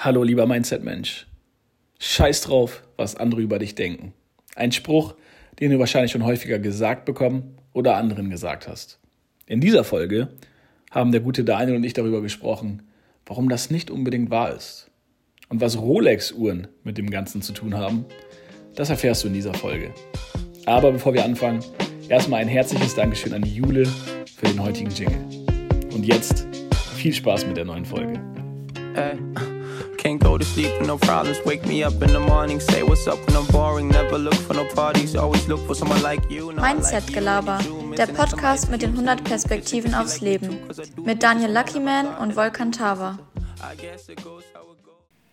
Hallo, lieber Mindset-Mensch. Scheiß drauf, was andere über dich denken. Ein Spruch, den du wahrscheinlich schon häufiger gesagt bekommen oder anderen gesagt hast. In dieser Folge haben der gute Daniel und ich darüber gesprochen, warum das nicht unbedingt wahr ist. Und was Rolex-Uhren mit dem Ganzen zu tun haben, das erfährst du in dieser Folge. Aber bevor wir anfangen, erstmal ein herzliches Dankeschön an die Jule für den heutigen Jingle. Und jetzt viel Spaß mit der neuen Folge. Hey. Can't go to sleep with no problems. Wake me up in the morning, say what's up when I'm boring. Never look for no parties, always look for someone like you. No, I like Mindset Gelaber, der Podcast mit den 100 Perspektiven aufs Leben. Mit Daniel Luckyman und Volkan Tava.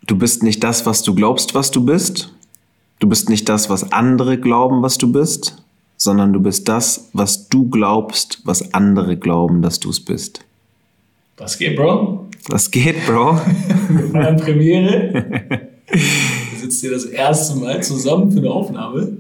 Du bist nicht das, was du glaubst, was du bist. Du bist nicht das, was andere glauben, was du bist, sondern du bist das, was du glaubst, was andere glauben, dass du es bist. Was geht, Bro? Was geht, Bro? Feiern Premiere. Sitzen hier das erste Mal zusammen für eine Aufnahme.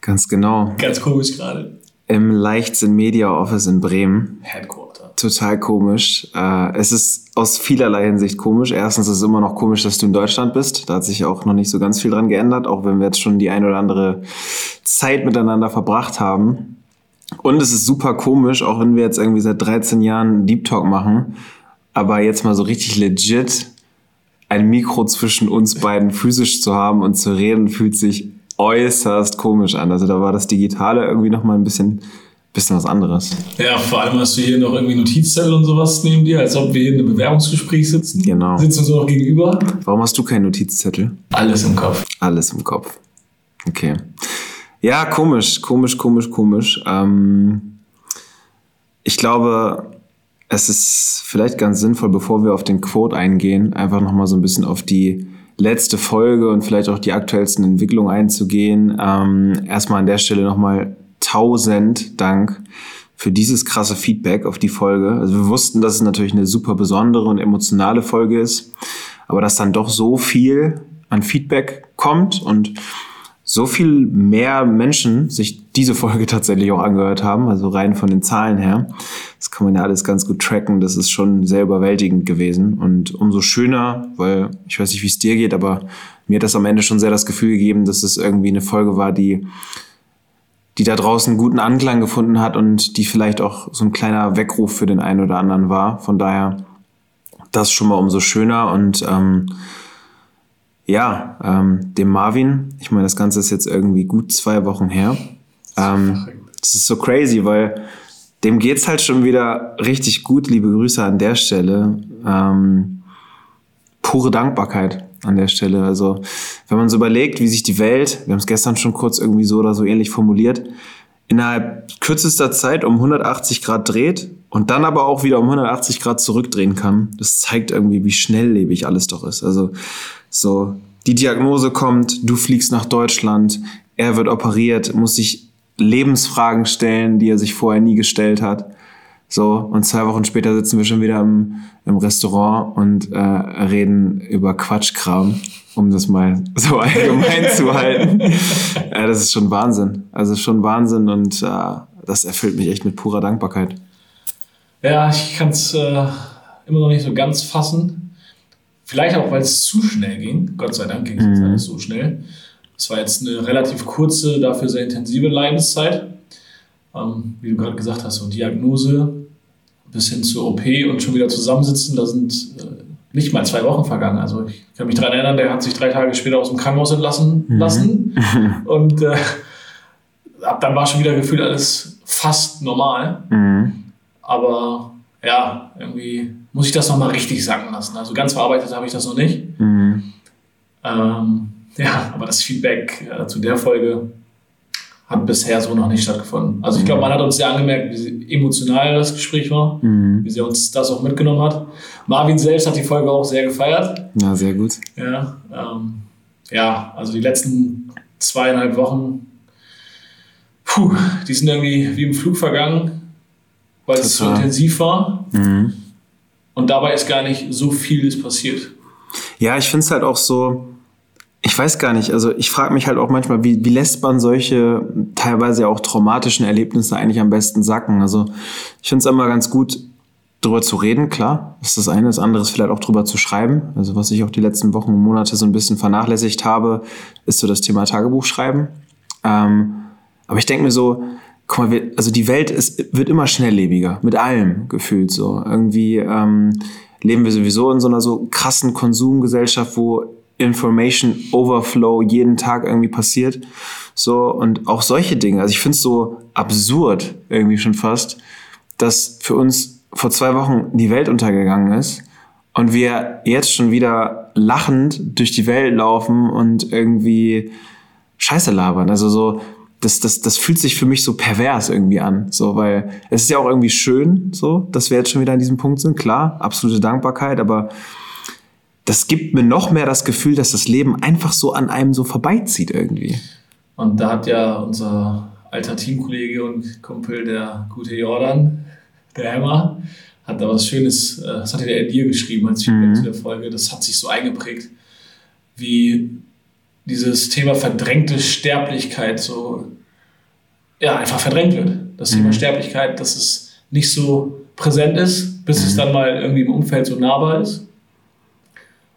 Ganz genau. Ganz komisch gerade. Im Leichtsinn Media Office in Bremen. Headquarter. Total komisch. Äh, es ist aus vielerlei Hinsicht komisch. Erstens ist es immer noch komisch, dass du in Deutschland bist. Da hat sich auch noch nicht so ganz viel dran geändert, auch wenn wir jetzt schon die ein oder andere Zeit miteinander verbracht haben. Und es ist super komisch, auch wenn wir jetzt irgendwie seit 13 Jahren Deep Talk machen, aber jetzt mal so richtig legit ein Mikro zwischen uns beiden physisch zu haben und zu reden, fühlt sich äußerst komisch an. Also da war das Digitale irgendwie noch mal ein bisschen, bisschen was anderes. Ja, vor allem hast du hier noch irgendwie Notizzettel und sowas neben dir, als ob wir hier in einem Bewerbungsgespräch sitzen. Genau. Sitzen uns noch gegenüber. Warum hast du keinen Notizzettel? Alles im Kopf. Alles im Kopf. Okay. Ja, komisch, komisch, komisch, komisch. Ähm, ich glaube, es ist vielleicht ganz sinnvoll, bevor wir auf den Quote eingehen, einfach nochmal so ein bisschen auf die letzte Folge und vielleicht auch die aktuellsten Entwicklungen einzugehen. Ähm, erstmal an der Stelle nochmal tausend Dank für dieses krasse Feedback auf die Folge. Also wir wussten, dass es natürlich eine super besondere und emotionale Folge ist, aber dass dann doch so viel an Feedback kommt und so viel mehr Menschen sich diese Folge tatsächlich auch angehört haben, also rein von den Zahlen her. Das kann man ja alles ganz gut tracken. Das ist schon sehr überwältigend gewesen und umso schöner, weil ich weiß nicht, wie es dir geht, aber mir hat das am Ende schon sehr das Gefühl gegeben, dass es irgendwie eine Folge war, die die da draußen guten Anklang gefunden hat und die vielleicht auch so ein kleiner Weckruf für den einen oder anderen war. Von daher das schon mal umso schöner und ähm, ja, ähm, dem Marvin, ich meine, das Ganze ist jetzt irgendwie gut zwei Wochen her. Ähm, das ist so crazy, weil dem geht's halt schon wieder richtig gut. Liebe Grüße an der Stelle. Ähm, pure Dankbarkeit an der Stelle. Also, wenn man so überlegt, wie sich die Welt, wir haben es gestern schon kurz irgendwie so oder so ähnlich formuliert, innerhalb kürzester Zeit um 180 Grad dreht und dann aber auch wieder um 180 Grad zurückdrehen kann. Das zeigt irgendwie, wie schnelllebig alles doch ist. Also so, die Diagnose kommt, du fliegst nach Deutschland, er wird operiert, muss sich Lebensfragen stellen, die er sich vorher nie gestellt hat. So, und zwei Wochen später sitzen wir schon wieder im, im Restaurant und äh, reden über Quatschkram, um das mal so allgemein zu halten. Äh, das ist schon Wahnsinn. Also schon Wahnsinn und äh, das erfüllt mich echt mit purer Dankbarkeit. Ja, ich kann es äh, immer noch nicht so ganz fassen. Vielleicht auch, weil es zu schnell ging. Gott sei Dank ging es mhm. alles so schnell. Es war jetzt eine relativ kurze, dafür sehr intensive Leidenszeit. Ähm, wie du gerade gesagt hast, so Diagnose bis hin zur OP und schon wieder zusammensitzen, da sind äh, nicht mal zwei Wochen vergangen. Also ich kann mich daran erinnern, der hat sich drei Tage später aus dem Krankenhaus entlassen mhm. lassen. Und äh, ab dann war schon wieder gefühlt alles fast normal. Mhm. Aber ja, irgendwie muss ich das nochmal richtig sacken lassen. Also ganz verarbeitet habe ich das noch nicht. Mhm. Ähm, ja, aber das Feedback äh, zu der Folge hat bisher so noch nicht stattgefunden. Also ich glaube, man hat uns sehr angemerkt, wie emotional das Gespräch war, mhm. wie sehr uns das auch mitgenommen hat. Marvin selbst hat die Folge auch sehr gefeiert. Ja, sehr gut. Ja, ähm, ja also die letzten zweieinhalb Wochen, puh, die sind irgendwie wie im Flug vergangen, weil es so intensiv war. Mhm. Und dabei ist gar nicht so vieles passiert. Ja, ich finde es halt auch so, ich weiß gar nicht, also ich frage mich halt auch manchmal, wie, wie lässt man solche teilweise auch traumatischen Erlebnisse eigentlich am besten sacken? Also ich finde es immer ganz gut, drüber zu reden, klar. Das ist das eine. Das andere ist vielleicht auch drüber zu schreiben. Also was ich auch die letzten Wochen und Monate so ein bisschen vernachlässigt habe, ist so das Thema Tagebuch schreiben. Ähm, aber ich denke mir so, guck mal, also die Welt ist, wird immer schnelllebiger, mit allem gefühlt so. Irgendwie ähm, leben wir sowieso in so einer so krassen Konsumgesellschaft, wo Information Overflow jeden Tag irgendwie passiert. So, und auch solche Dinge. Also ich finde es so absurd irgendwie schon fast, dass für uns vor zwei Wochen die Welt untergegangen ist und wir jetzt schon wieder lachend durch die Welt laufen und irgendwie Scheiße labern. Also so, das, das, das fühlt sich für mich so pervers irgendwie an. So, weil es ist ja auch irgendwie schön, so, dass wir jetzt schon wieder an diesem Punkt sind. Klar, absolute Dankbarkeit, aber das gibt mir noch mehr das Gefühl, dass das Leben einfach so an einem so vorbeizieht irgendwie. Und da hat ja unser alter Teamkollege und Kumpel, der gute Jordan, der Hammer, hat da was Schönes, äh, das hatte der dir geschrieben als Feedback mhm. zu der Folge, das hat sich so eingeprägt, wie dieses Thema verdrängte Sterblichkeit so, ja, einfach verdrängt wird. Das mhm. Thema Sterblichkeit, dass es nicht so präsent ist, bis mhm. es dann mal irgendwie im Umfeld so nahbar ist.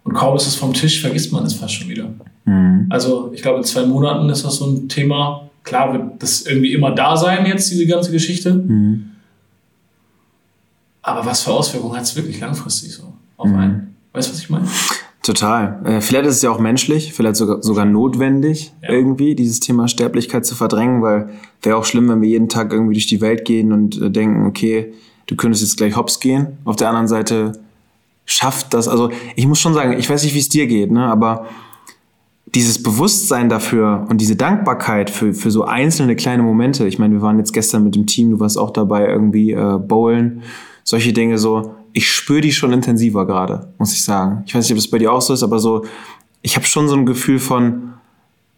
Und kaum ist es vom Tisch, vergisst man es fast schon wieder. Mhm. Also ich glaube, in zwei Monaten ist das so ein Thema. Klar wird das irgendwie immer da sein jetzt, diese ganze Geschichte. Mhm. Aber was für Auswirkungen hat es wirklich langfristig so auf mhm. einen? Weißt du, was ich meine? Total. Äh, vielleicht ist es ja auch menschlich, vielleicht sogar, sogar notwendig, ja. irgendwie dieses Thema Sterblichkeit zu verdrängen, weil wäre auch schlimm, wenn wir jeden Tag irgendwie durch die Welt gehen und äh, denken, okay, du könntest jetzt gleich hops gehen. Auf der anderen Seite schafft das, also ich muss schon sagen, ich weiß nicht, wie es dir geht, ne, aber dieses Bewusstsein dafür und diese Dankbarkeit für, für so einzelne kleine Momente, ich meine, wir waren jetzt gestern mit dem Team, du warst auch dabei, irgendwie äh, bowlen, solche Dinge so, ich spüre die schon intensiver gerade, muss ich sagen. Ich weiß nicht, ob das bei dir auch so ist, aber so, ich habe schon so ein Gefühl von,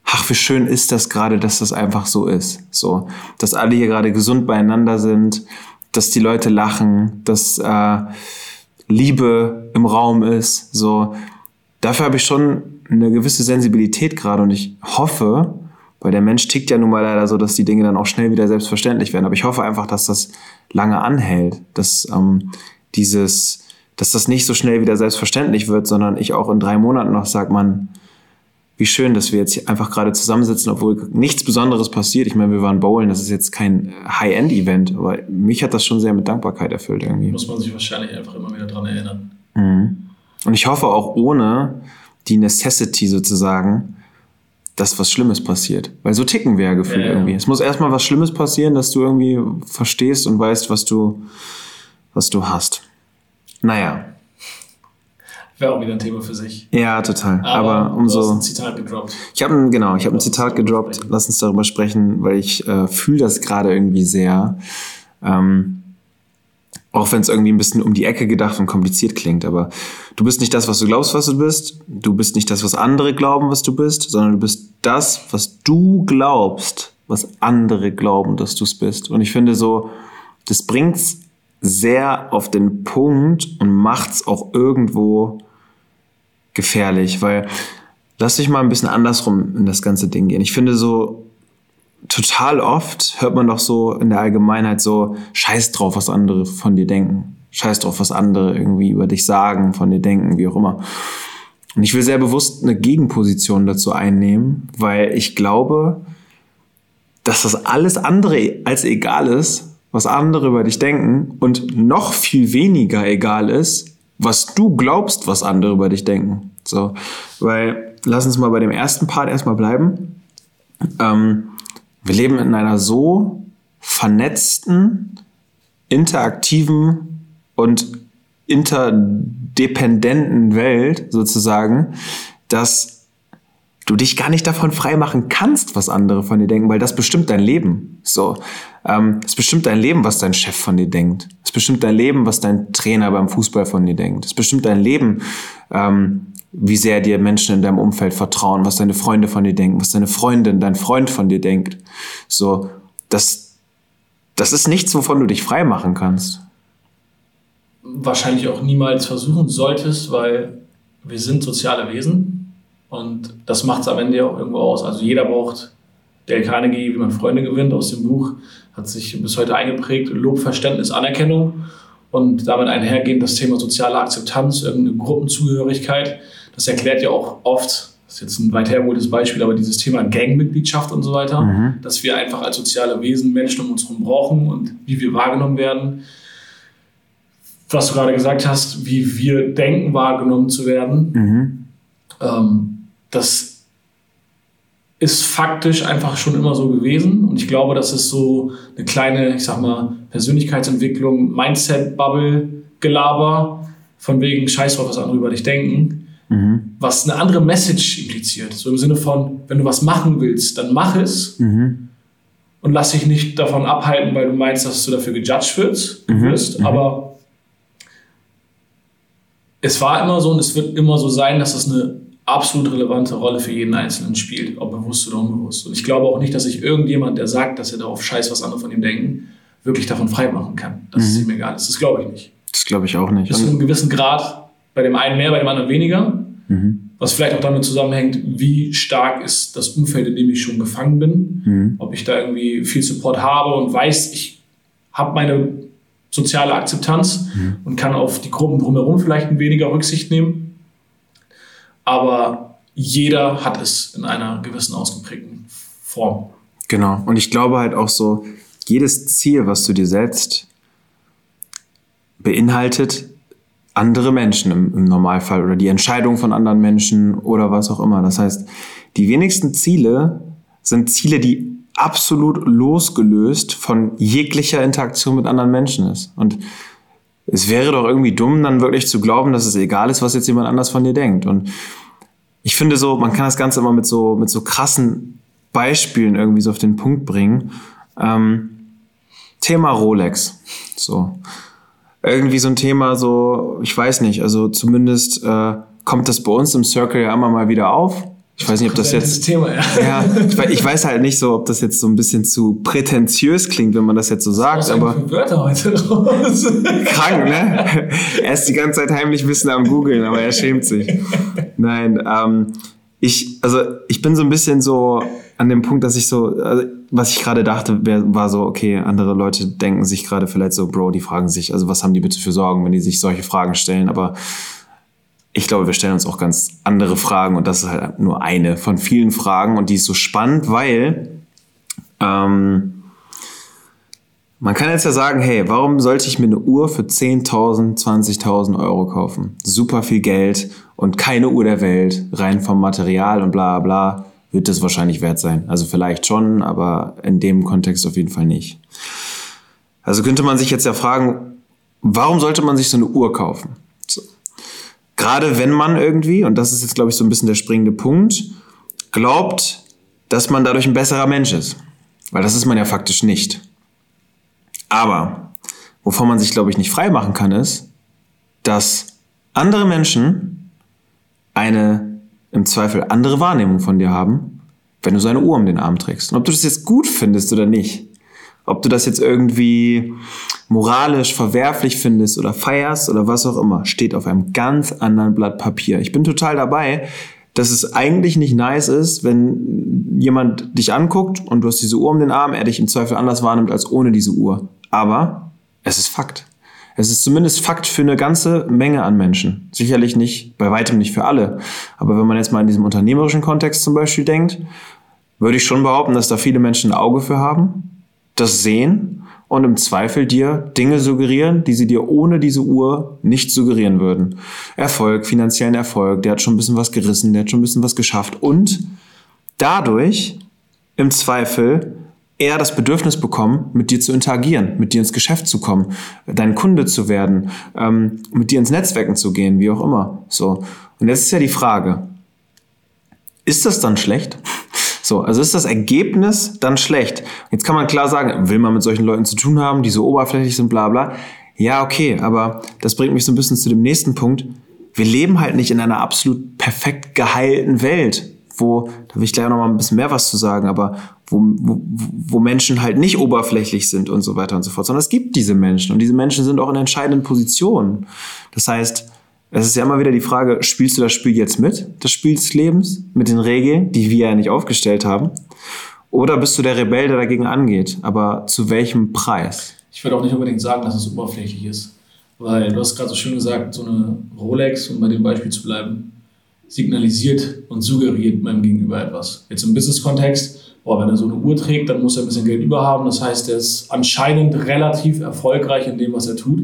ach, wie schön ist das gerade, dass das einfach so ist. So, dass alle hier gerade gesund beieinander sind, dass die Leute lachen, dass äh, Liebe im Raum ist. So, dafür habe ich schon eine gewisse Sensibilität gerade und ich hoffe, weil der Mensch tickt ja nun mal leider so, dass die Dinge dann auch schnell wieder selbstverständlich werden. Aber ich hoffe einfach, dass das lange anhält, dass ähm, dieses, dass das nicht so schnell wieder selbstverständlich wird, sondern ich auch in drei Monaten noch sage, man, wie schön, dass wir jetzt hier einfach gerade zusammensitzen, obwohl nichts Besonderes passiert. Ich meine, wir waren bowlen, das ist jetzt kein High-End-Event, aber mich hat das schon sehr mit Dankbarkeit erfüllt irgendwie. Muss man sich wahrscheinlich einfach immer wieder dran erinnern. Mhm. Und ich hoffe auch ohne die Necessity sozusagen, dass was Schlimmes passiert. Weil so ticken wir ja gefühlt ja, irgendwie. Es muss erstmal was Schlimmes passieren, dass du irgendwie verstehst und weißt, was du, was du hast. Naja. Wäre auch wieder ein Thema für sich. Ja, total. Aber, Aber umso. Du hast ein Zitat gedroppt. Ich habe ein, genau, ich habe ein Zitat gedroppt. Lass uns darüber sprechen, weil ich äh, fühle das gerade irgendwie sehr. Ähm, auch wenn es irgendwie ein bisschen um die Ecke gedacht und kompliziert klingt, aber du bist nicht das, was du glaubst, was du bist. Du bist nicht das, was andere glauben, was du bist, sondern du bist das, was du glaubst, was andere glauben, dass du es bist. Und ich finde so, das bringt's sehr auf den Punkt und macht's auch irgendwo gefährlich, weil lass dich mal ein bisschen andersrum in das ganze Ding gehen. Ich finde so, total oft hört man doch so in der Allgemeinheit so, scheiß drauf, was andere von dir denken. Scheiß drauf, was andere irgendwie über dich sagen, von dir denken, wie auch immer. Und ich will sehr bewusst eine Gegenposition dazu einnehmen, weil ich glaube, dass das alles andere als egal ist, was andere über dich denken und noch viel weniger egal ist, was du glaubst, was andere über dich denken. So, weil lass uns mal bei dem ersten Part erstmal bleiben. Ähm, wir leben in einer so vernetzten, interaktiven und interdependenten Welt sozusagen, dass du dich gar nicht davon freimachen kannst, was andere von dir denken, weil das bestimmt dein Leben. So, ähm, es bestimmt dein Leben, was dein Chef von dir denkt. Es bestimmt dein Leben, was dein Trainer beim Fußball von dir denkt. Es bestimmt dein Leben, ähm, wie sehr dir Menschen in deinem Umfeld vertrauen, was deine Freunde von dir denken, was deine Freundin, dein Freund von dir denkt. So, das, das ist nichts, wovon du dich frei machen kannst. Wahrscheinlich auch niemals versuchen solltest, weil wir sind soziale Wesen und das macht es am Ende auch irgendwo aus. Also jeder braucht Dale Carnegie, wie man Freunde gewinnt, aus dem Buch, hat sich bis heute eingeprägt. Lob, Verständnis, Anerkennung. und damit einhergehend das Thema soziale Akzeptanz, irgendeine Gruppenzugehörigkeit. Das erklärt ja auch oft, das ist jetzt ein weit hergeholtes Beispiel, aber dieses Thema Gangmitgliedschaft und so weiter, mhm. dass wir einfach als soziale Wesen Menschen um uns herum brauchen und wie wir wahrgenommen werden. Was du gerade gesagt hast, wie wir denken, wahrgenommen zu werden. Mhm. Ähm, das ist faktisch einfach schon immer so gewesen. Und ich glaube, das ist so eine kleine, ich sag mal, Persönlichkeitsentwicklung, Mindset-Bubble-Gelaber, von wegen Scheiß drauf, was andere über dich denken, mhm. was eine andere Message impliziert. So im Sinne von, wenn du was machen willst, dann mach es mhm. und lass dich nicht davon abhalten, weil du meinst, dass du dafür gejudged wirst, mhm. wirst. Mhm. Aber es war immer so und es wird immer so sein, dass es eine absolut relevante Rolle für jeden Einzelnen spielt, ob bewusst oder unbewusst. Und ich glaube auch nicht, dass sich irgendjemand, der sagt, dass er darauf scheißt, was andere von ihm denken, wirklich davon freimachen kann, dass mhm. es ihm egal ist. Das glaube ich nicht. Das glaube ich auch nicht. Bis zu einem gewissen Grad, bei dem einen mehr, bei dem anderen weniger. Mhm. Was vielleicht auch damit zusammenhängt, wie stark ist das Umfeld, in dem ich schon gefangen bin. Mhm. Ob ich da irgendwie viel Support habe und weiß, ich habe meine soziale Akzeptanz mhm. und kann auf die Gruppen drumherum vielleicht ein weniger Rücksicht nehmen aber jeder hat es in einer gewissen ausgeprägten Form. Genau. Und ich glaube halt auch so, jedes Ziel, was du dir setzt, beinhaltet andere Menschen im, im, Normalfall oder die Entscheidung von anderen Menschen oder was auch immer. Das heißt, die wenigsten Ziele sind Ziele, die absolut losgelöst von jeglicher Interaktion mit anderen Menschen ist. Und es wäre doch irgendwie dumm, dann wirklich zu glauben, dass es egal ist, was jetzt jemand anders von dir denkt. Und ich finde so, man kann das Ganze immer mit so, mit so krassen Beispielen irgendwie so auf den Punkt bringen. Ähm, Thema Rolex. So. Irgendwie so ein Thema, so, ich weiß nicht, also zumindest äh, kommt das bei uns im Circle ja immer mal wieder auf. Ich weiß nicht, ob das jetzt. Thema, ja. ja ich, ich, weiß halt nicht so, ob das jetzt so ein bisschen zu prätentiös klingt, wenn man das jetzt so sagt. Aber Wörter heute raus? Krank, ne? Er ist die ganze Zeit heimlich ein bisschen am googeln, aber er schämt sich. Nein, ähm, ich, also ich bin so ein bisschen so an dem Punkt, dass ich so, also, was ich gerade dachte, wär, war so, okay, andere Leute denken sich gerade vielleicht so, Bro, die fragen sich, also was haben die bitte für Sorgen, wenn die sich solche Fragen stellen, aber ich glaube, wir stellen uns auch ganz andere Fragen und das ist halt nur eine von vielen Fragen und die ist so spannend, weil ähm, man kann jetzt ja sagen, hey, warum sollte ich mir eine Uhr für 10.000, 20.000 Euro kaufen? Super viel Geld und keine Uhr der Welt, rein vom Material und bla bla, wird das wahrscheinlich wert sein. Also vielleicht schon, aber in dem Kontext auf jeden Fall nicht. Also könnte man sich jetzt ja fragen, warum sollte man sich so eine Uhr kaufen? Gerade wenn man irgendwie, und das ist jetzt, glaube ich, so ein bisschen der springende Punkt, glaubt, dass man dadurch ein besserer Mensch ist. Weil das ist man ja faktisch nicht. Aber wovon man sich, glaube ich, nicht frei machen kann, ist, dass andere Menschen eine im Zweifel andere Wahrnehmung von dir haben, wenn du seine Uhr um den Arm trägst. Und ob du das jetzt gut findest oder nicht, ob du das jetzt irgendwie moralisch verwerflich findest oder feierst oder was auch immer, steht auf einem ganz anderen Blatt Papier. Ich bin total dabei, dass es eigentlich nicht nice ist, wenn jemand dich anguckt und du hast diese Uhr um den Arm, er dich im Zweifel anders wahrnimmt als ohne diese Uhr. Aber es ist Fakt. Es ist zumindest Fakt für eine ganze Menge an Menschen. Sicherlich nicht, bei weitem nicht für alle. Aber wenn man jetzt mal in diesem unternehmerischen Kontext zum Beispiel denkt, würde ich schon behaupten, dass da viele Menschen ein Auge für haben, das sehen und im Zweifel dir Dinge suggerieren, die sie dir ohne diese Uhr nicht suggerieren würden. Erfolg, finanziellen Erfolg, der hat schon ein bisschen was gerissen, der hat schon ein bisschen was geschafft und dadurch im Zweifel eher das Bedürfnis bekommen, mit dir zu interagieren, mit dir ins Geschäft zu kommen, dein Kunde zu werden, ähm, mit dir ins Netzwerken zu gehen, wie auch immer. So. Und jetzt ist ja die Frage, ist das dann schlecht? So, also ist das Ergebnis dann schlecht. Jetzt kann man klar sagen, will man mit solchen Leuten zu tun haben, die so oberflächlich sind, bla bla. Ja, okay, aber das bringt mich so ein bisschen zu dem nächsten Punkt. Wir leben halt nicht in einer absolut perfekt geheilten Welt, wo, da will ich gleich noch mal ein bisschen mehr was zu sagen, aber wo, wo, wo Menschen halt nicht oberflächlich sind und so weiter und so fort, sondern es gibt diese Menschen und diese Menschen sind auch in entscheidenden Positionen. Das heißt, es ist ja immer wieder die Frage, spielst du das Spiel jetzt mit, das Spiel des Lebens, mit den Regeln, die wir ja nicht aufgestellt haben? Oder bist du der Rebell, der dagegen angeht? Aber zu welchem Preis? Ich würde auch nicht unbedingt sagen, dass es oberflächlich ist. Weil du hast gerade so schön gesagt, so eine Rolex, um bei dem Beispiel zu bleiben, signalisiert und suggeriert meinem Gegenüber etwas. Jetzt im Business-Kontext, wenn er so eine Uhr trägt, dann muss er ein bisschen Geld überhaben. Das heißt, er ist anscheinend relativ erfolgreich in dem, was er tut.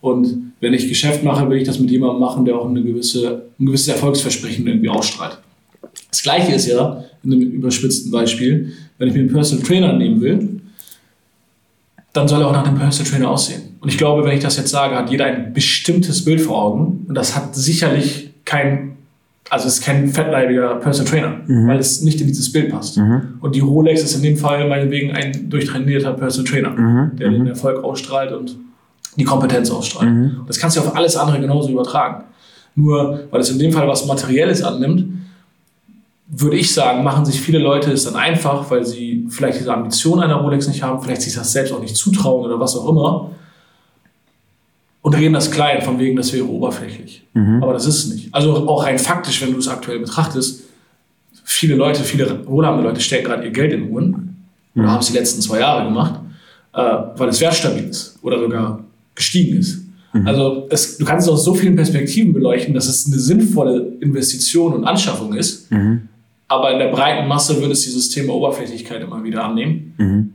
Und wenn ich Geschäft mache, will ich das mit jemandem machen, der auch eine gewisse, ein gewisses Erfolgsversprechen irgendwie ausstrahlt. Das gleiche ist ja, in einem überspitzten Beispiel, wenn ich mir einen Personal Trainer nehmen will, dann soll er auch nach einem Personal Trainer aussehen. Und ich glaube, wenn ich das jetzt sage, hat jeder ein bestimmtes Bild vor Augen. Und das hat sicherlich kein, also es ist kein fettleibiger Personal Trainer, mhm. weil es nicht in dieses Bild passt. Mhm. Und die Rolex ist in dem Fall meinetwegen ein durchtrainierter Personal Trainer, mhm. der den mhm. Erfolg ausstrahlt und die Kompetenz ausstrahlt. Mhm. Das kannst du auf alles andere genauso übertragen. Nur, weil es in dem Fall was Materielles annimmt, würde ich sagen, machen sich viele Leute es dann einfach, weil sie vielleicht diese Ambition einer Rolex nicht haben, vielleicht sich das selbst auch nicht zutrauen oder was auch immer. Und reden das klein, von wegen, das wäre oberflächlich. Mhm. Aber das ist es nicht. Also auch rein faktisch, wenn du es aktuell betrachtest, viele Leute, viele wohlhabende Leute stecken gerade ihr Geld in Uhren mhm. oder haben es die letzten zwei Jahre gemacht, äh, weil es wertstabil ist oder sogar gestiegen ist. Mhm. Also es, du kannst es aus so vielen Perspektiven beleuchten, dass es eine sinnvolle Investition und Anschaffung ist. Mhm. Aber in der breiten Masse würde es dieses Thema Oberflächlichkeit immer wieder annehmen. Mhm.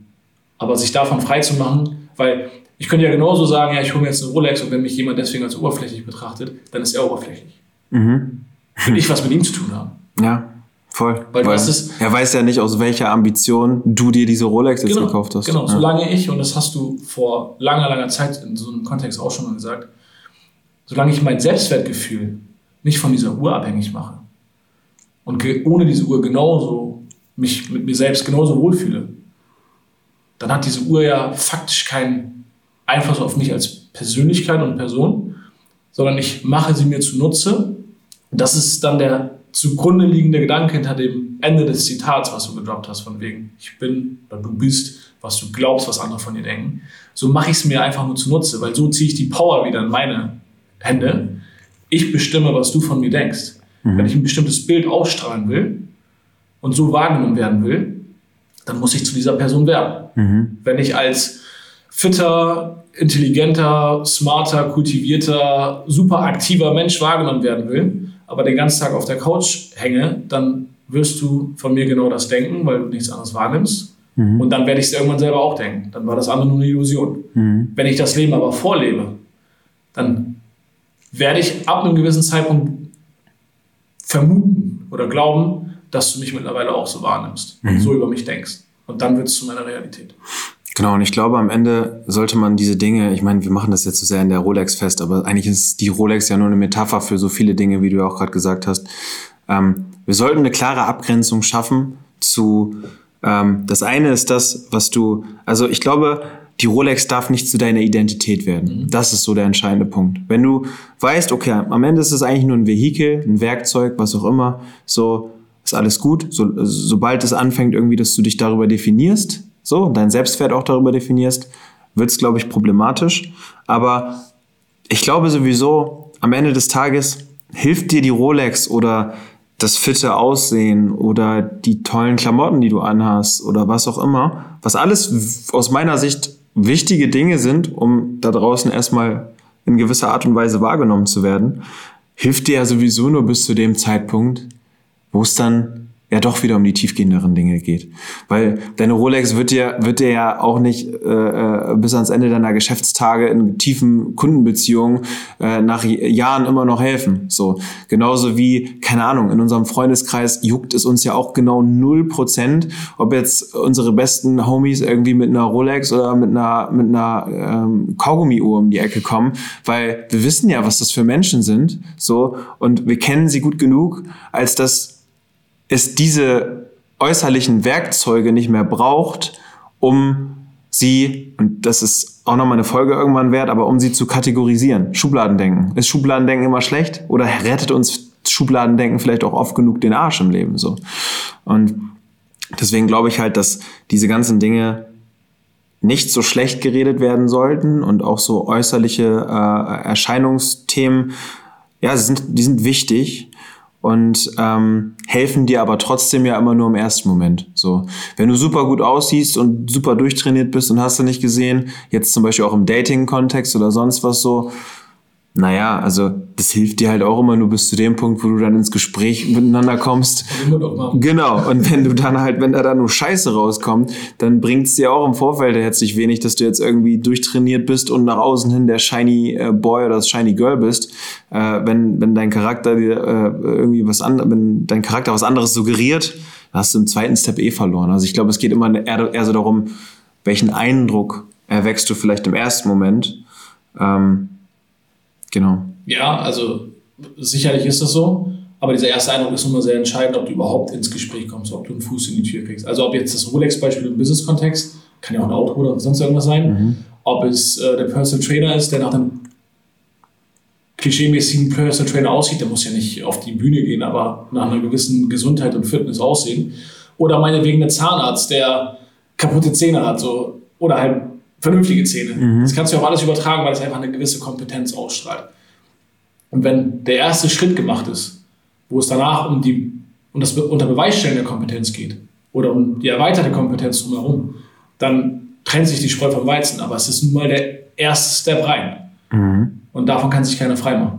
Aber sich davon frei zu machen, weil ich könnte ja genauso sagen, ja, ich hole mir jetzt eine Rolex und wenn mich jemand deswegen als oberflächlich betrachtet, dann ist er oberflächlich. Mhm. Will ich was mit ihm zu tun haben. Ja, voll. Weil, Weil ist, er weiß ja nicht, aus welcher Ambition du dir diese Rolex jetzt genau, gekauft hast. Genau, ja. solange ich, und das hast du vor langer, langer Zeit in so einem Kontext auch schon mal gesagt, solange ich mein Selbstwertgefühl nicht von dieser Uhr abhängig mache, und ohne diese Uhr genauso mich mit mir selbst genauso wohlfühle, dann hat diese Uhr ja faktisch keinen Einfluss auf mich als Persönlichkeit und Person, sondern ich mache sie mir zunutze. Das ist dann der zugrunde liegende Gedanke hinter dem Ende des Zitats, was du gedroppt hast, von wegen, ich bin oder du bist, was du glaubst, was andere von dir denken. So mache ich es mir einfach nur zunutze, weil so ziehe ich die Power wieder in meine Hände. Ich bestimme, was du von mir denkst. Mhm. Wenn ich ein bestimmtes Bild ausstrahlen will und so wahrgenommen werden will, dann muss ich zu dieser Person werden. Mhm. Wenn ich als fitter, intelligenter, smarter, kultivierter, super aktiver Mensch wahrgenommen werden will, aber den ganzen Tag auf der Couch hänge, dann wirst du von mir genau das denken, weil du nichts anderes wahrnimmst. Mhm. Und dann werde ich es irgendwann selber auch denken. Dann war das andere nur eine Illusion. Mhm. Wenn ich das Leben aber vorlebe, dann werde ich ab einem gewissen Zeitpunkt vermuten oder glauben, dass du mich mittlerweile auch so wahrnimmst mhm. und so über mich denkst. Und dann wird es zu meiner Realität. Genau, und ich glaube, am Ende sollte man diese Dinge, ich meine, wir machen das jetzt so sehr in der Rolex fest, aber eigentlich ist die Rolex ja nur eine Metapher für so viele Dinge, wie du ja auch gerade gesagt hast. Ähm, wir sollten eine klare Abgrenzung schaffen zu, ähm, das eine ist das, was du, also ich glaube, die Rolex darf nicht zu deiner Identität werden. Mhm. Das ist so der entscheidende Punkt. Wenn du weißt, okay, am Ende ist es eigentlich nur ein Vehikel, ein Werkzeug, was auch immer, so ist alles gut. So, sobald es anfängt irgendwie, dass du dich darüber definierst, so, dein Selbstwert auch darüber definierst, wird es, glaube ich, problematisch. Aber ich glaube sowieso, am Ende des Tages hilft dir die Rolex oder das fitte Aussehen oder die tollen Klamotten, die du anhast oder was auch immer, was alles aus meiner Sicht wichtige Dinge sind, um da draußen erstmal in gewisser Art und Weise wahrgenommen zu werden, hilft dir ja sowieso nur bis zu dem Zeitpunkt, wo es dann ja doch wieder um die tiefgehenderen Dinge geht. Weil deine Rolex wird dir, wird dir ja auch nicht äh, äh, bis ans Ende deiner Geschäftstage in tiefen Kundenbeziehungen äh, nach Jahren immer noch helfen. So Genauso wie, keine Ahnung, in unserem Freundeskreis juckt es uns ja auch genau null Prozent, ob jetzt unsere besten Homies irgendwie mit einer Rolex oder mit einer, mit einer ähm, Kaugummi-Uhr um die Ecke kommen, weil wir wissen ja, was das für Menschen sind. So, und wir kennen sie gut genug, als dass es diese äußerlichen Werkzeuge nicht mehr braucht, um sie, und das ist auch nochmal eine Folge irgendwann wert, aber um sie zu kategorisieren. Schubladendenken. Ist Schubladendenken immer schlecht oder rettet uns Schubladendenken vielleicht auch oft genug den Arsch im Leben so? Und deswegen glaube ich halt, dass diese ganzen Dinge nicht so schlecht geredet werden sollten und auch so äußerliche äh, Erscheinungsthemen, ja, sind, die sind wichtig und ähm, helfen dir aber trotzdem ja immer nur im ersten Moment. So, wenn du super gut aussiehst und super durchtrainiert bist und hast du nicht gesehen, jetzt zum Beispiel auch im Dating-Kontext oder sonst was so, naja, also das hilft dir halt auch immer nur bis zu dem Punkt, wo du dann ins Gespräch miteinander kommst. Genau. Und wenn du dann halt, wenn da dann nur Scheiße rauskommt, dann bringt es dir auch im Vorfeld herzlich wenig, dass du jetzt irgendwie durchtrainiert bist und nach außen hin der Shiny äh, Boy oder das Shiny Girl bist. Äh, wenn, wenn dein Charakter dir äh, irgendwie was anderes, wenn dein Charakter was anderes suggeriert, hast du im zweiten Step eh verloren. Also ich glaube, es geht immer eher, eher so darum, welchen Eindruck erwächst du vielleicht im ersten Moment. Ähm, Genau. Ja, also sicherlich ist das so. Aber dieser erste Eindruck ist immer sehr entscheidend, ob du überhaupt ins Gespräch kommst, ob du einen Fuß in die Tür kriegst. Also ob jetzt das Rolex-Beispiel im Business-Kontext, kann ja auch ein Auto oder sonst irgendwas sein, mhm. ob es äh, der Personal Trainer ist, der nach dem klischeemäßigen Personal Trainer aussieht, der muss ja nicht auf die Bühne gehen, aber nach einer gewissen Gesundheit und Fitness aussehen. Oder meinetwegen der Zahnarzt, der kaputte Zähne hat, so, oder halt vernünftige Zähne. Mhm. Das kannst du auch alles übertragen, weil es einfach eine gewisse Kompetenz ausstrahlt. Und wenn der erste Schritt gemacht ist, wo es danach um die um das unter Beweisstellen der Kompetenz geht oder um die erweiterte Kompetenz drumherum, dann trennt sich die Spreu vom Weizen. Aber es ist nun mal der erste Step rein. Mhm. Und davon kann sich keiner freimachen.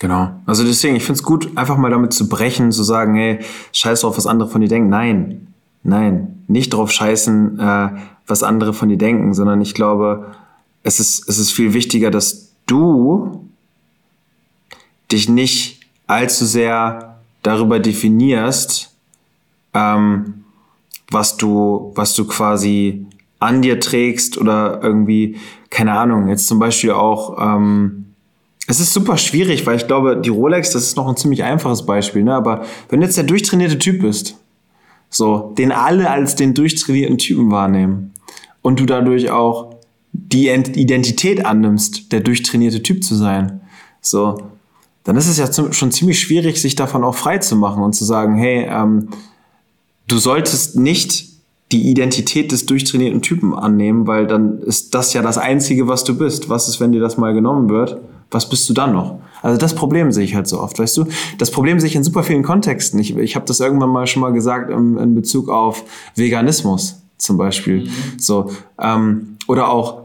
Genau. Also deswegen, ich finde es gut, einfach mal damit zu brechen, zu sagen, hey, scheiß drauf, was andere von dir denken. Nein, nein, nicht drauf scheißen, äh, was andere von dir denken, sondern ich glaube, es ist, es ist viel wichtiger, dass du dich nicht allzu sehr darüber definierst, ähm, was du, was du quasi an dir trägst oder irgendwie, keine Ahnung, jetzt zum Beispiel auch, ähm, es ist super schwierig, weil ich glaube, die Rolex, das ist noch ein ziemlich einfaches Beispiel, ne? aber wenn du jetzt der durchtrainierte Typ bist, so, den alle als den durchtrainierten Typen wahrnehmen, und du dadurch auch die Identität annimmst, der durchtrainierte Typ zu sein, so, dann ist es ja schon ziemlich schwierig, sich davon auch frei zu machen und zu sagen, hey, ähm, du solltest nicht die Identität des durchtrainierten Typen annehmen, weil dann ist das ja das Einzige, was du bist. Was ist, wenn dir das mal genommen wird? Was bist du dann noch? Also das Problem sehe ich halt so oft, weißt du? Das Problem sehe ich in super vielen Kontexten. Ich, ich habe das irgendwann mal schon mal gesagt in, in Bezug auf Veganismus zum Beispiel. Mhm. So, ähm, oder auch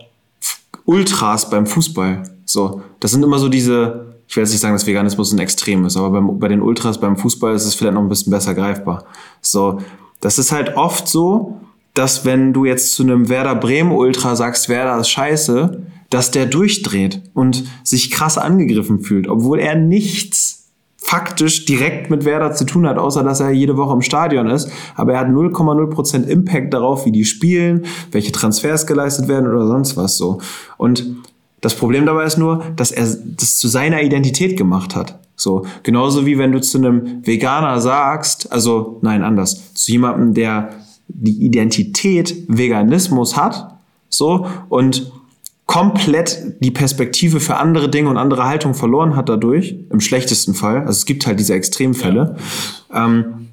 Ultras beim Fußball. So, das sind immer so diese, ich will jetzt nicht sagen, dass Veganismus ein Extrem ist, aber beim, bei den Ultras beim Fußball ist es vielleicht noch ein bisschen besser greifbar. So, das ist halt oft so, dass wenn du jetzt zu einem Werder Bremen Ultra sagst, Werder ist scheiße, dass der durchdreht und sich krass angegriffen fühlt, obwohl er nichts faktisch direkt mit Werder zu tun hat, außer dass er jede Woche im Stadion ist. Aber er hat 0,0% Impact darauf, wie die spielen, welche Transfers geleistet werden oder sonst was so. Und das Problem dabei ist nur, dass er das zu seiner Identität gemacht hat. So, genauso wie wenn du zu einem Veganer sagst, also nein, anders, zu jemandem, der die Identität Veganismus hat, so, und komplett die Perspektive für andere Dinge und andere Haltung verloren hat dadurch, im schlechtesten Fall, also es gibt halt diese Extremfälle, ja. ähm,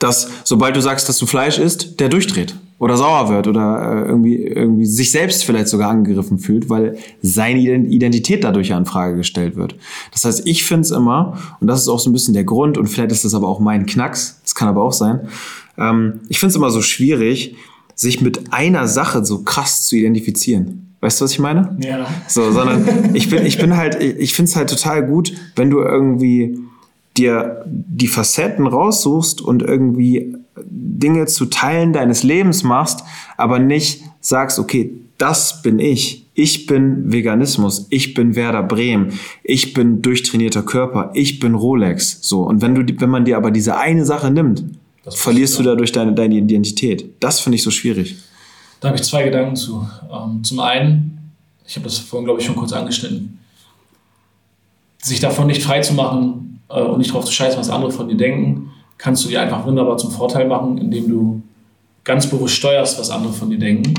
dass sobald du sagst, dass du Fleisch isst, der durchdreht oder sauer wird oder äh, irgendwie, irgendwie sich selbst vielleicht sogar angegriffen fühlt, weil seine Identität dadurch ja in Frage gestellt wird. Das heißt, ich finde es immer, und das ist auch so ein bisschen der Grund, und vielleicht ist das aber auch mein Knacks, das kann aber auch sein, ähm, ich finde es immer so schwierig, sich mit einer Sache so krass zu identifizieren. Weißt du, was ich meine? Ja. So, sondern ich bin, ich bin halt, ich finde es halt total gut, wenn du irgendwie dir die Facetten raussuchst und irgendwie Dinge zu Teilen deines Lebens machst, aber nicht sagst, okay, das bin ich. Ich bin Veganismus. Ich bin Werder Bremen. Ich bin durchtrainierter Körper. Ich bin Rolex. So. Und wenn du, wenn man dir aber diese eine Sache nimmt, verlierst du dadurch deine, deine Identität. Das finde ich so schwierig. Da habe ich zwei Gedanken zu. Ähm, zum einen, ich habe das vorhin, glaube ich, schon kurz angeschnitten, sich davon nicht frei zu machen äh, und nicht darauf zu scheißen, was andere von dir denken, kannst du dir einfach wunderbar zum Vorteil machen, indem du ganz bewusst steuerst, was andere von dir denken,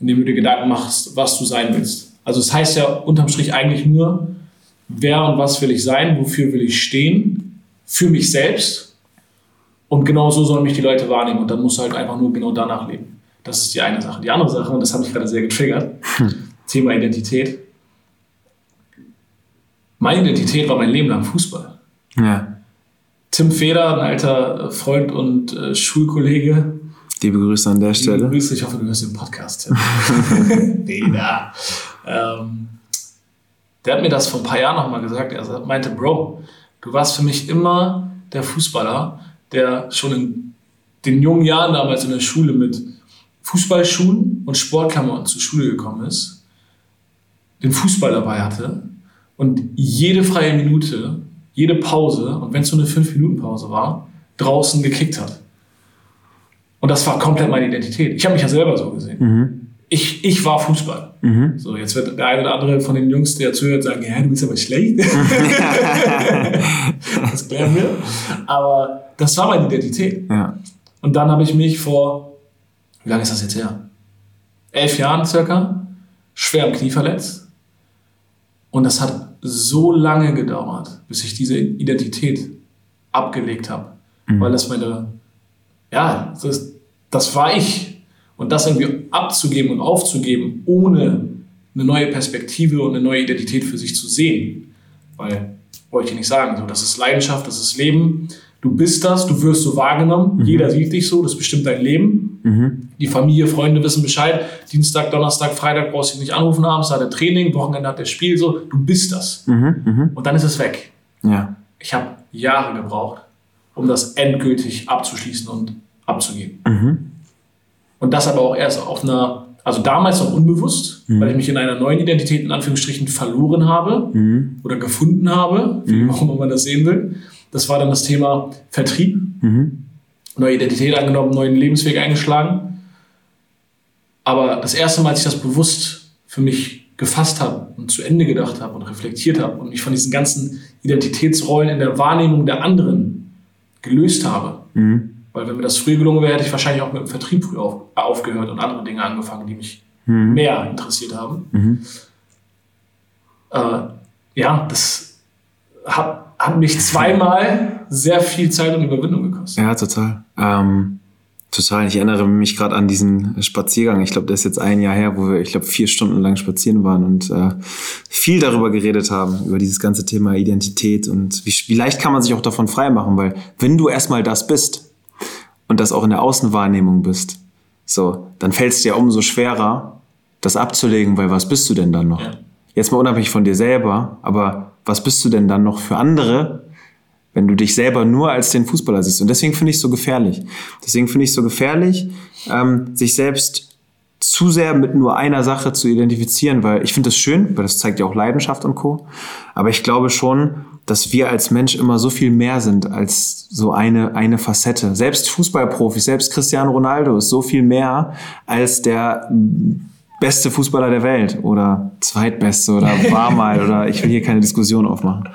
indem du dir Gedanken machst, was du sein willst. Also es das heißt ja unterm Strich eigentlich nur, wer und was will ich sein, wofür will ich stehen, für mich selbst und genau so sollen mich die Leute wahrnehmen und dann musst du halt einfach nur genau danach leben. Das ist die eine Sache. Die andere Sache, und das hat mich gerade sehr getriggert, hm. Thema Identität. Meine Identität war mein Leben lang Fußball. Ja. Tim Feder, ein alter Freund und äh, Schulkollege. Liebe Grüße an der Stelle. Liebe Grüße, ich hoffe, du hörst den Podcast, Tim. Feder. Ähm, Der hat mir das vor ein paar Jahren nochmal gesagt. Er meinte, Bro, du warst für mich immer der Fußballer, der schon in den jungen Jahren damals in der Schule mit Fußballschuhen und Sportklamotten zur Schule gekommen ist, den Fußball dabei hatte und jede freie Minute, jede Pause, und wenn es nur eine 5-Minuten-Pause war, draußen gekickt hat. Und das war komplett meine Identität. Ich habe mich ja selber so gesehen. Mhm. Ich, ich war Fußball. Mhm. So, jetzt wird der eine oder andere von den Jungs, der zuhört, sagen, ja, du bist aber schlecht. das klären wir. Aber das war meine Identität. Ja. Und dann habe ich mich vor, wie lange ist das jetzt her? Elf Jahren circa, schwer am Knie verletzt. Und das hat so lange gedauert, bis ich diese Identität abgelegt habe. Weil das meine, ja, das, das war ich. Und das irgendwie abzugeben und aufzugeben, ohne eine neue Perspektive und eine neue Identität für sich zu sehen. Weil, wollte ich nicht sagen, so, das ist Leidenschaft, das ist Leben. Du bist das, du wirst so wahrgenommen, jeder sieht dich so, das bestimmt dein Leben. Die Familie, Freunde wissen Bescheid. Dienstag, Donnerstag, Freitag brauchst du dich nicht anrufen, abends hat er Training, Wochenende hat er Spiel, so. Du bist das. Und dann ist es weg. Ja. Ich habe Jahre gebraucht, um das endgültig abzuschließen und abzugeben. Und das aber auch erst auf einer, also damals noch unbewusst, weil ich mich in einer neuen Identität in Anführungsstrichen verloren habe oder gefunden habe, wie auch immer man das sehen will. Das war dann das Thema Vertrieb, neue Identität angenommen, neuen Lebensweg eingeschlagen. Aber das erste Mal, als ich das bewusst für mich gefasst habe und zu Ende gedacht habe und reflektiert habe und mich von diesen ganzen Identitätsrollen in der Wahrnehmung der anderen gelöst habe. Weil wenn mir das früher gelungen wäre, hätte ich wahrscheinlich auch mit dem Vertrieb früh auf, aufgehört und andere Dinge angefangen, die mich mehr interessiert haben. Äh, ja, das hat, hat mich zweimal sehr viel Zeit und Überwindung gekostet. Ja, total. Ähm, total. Ich erinnere mich gerade an diesen Spaziergang. Ich glaube, das ist jetzt ein Jahr her, wo wir, ich glaube, vier Stunden lang spazieren waren und äh, viel darüber geredet haben, über dieses ganze Thema Identität und wie, wie leicht kann man sich auch davon freimachen, weil wenn du erstmal das bist und das auch in der Außenwahrnehmung bist, so, dann fällt es dir umso schwerer, das abzulegen, weil was bist du denn dann noch? Ja. Jetzt mal unabhängig von dir selber, aber was bist du denn dann noch für andere, wenn du dich selber nur als den Fußballer siehst? Und deswegen finde ich es so gefährlich. Deswegen finde ich es so gefährlich, ähm, sich selbst zu sehr mit nur einer Sache zu identifizieren, weil ich finde das schön, weil das zeigt ja auch Leidenschaft und Co. Aber ich glaube schon, dass wir als Mensch immer so viel mehr sind als so eine, eine Facette. Selbst Fußballprofis, selbst Cristiano Ronaldo ist so viel mehr als der beste Fußballer der Welt oder zweitbeste oder war mal oder ich will hier keine Diskussion aufmachen.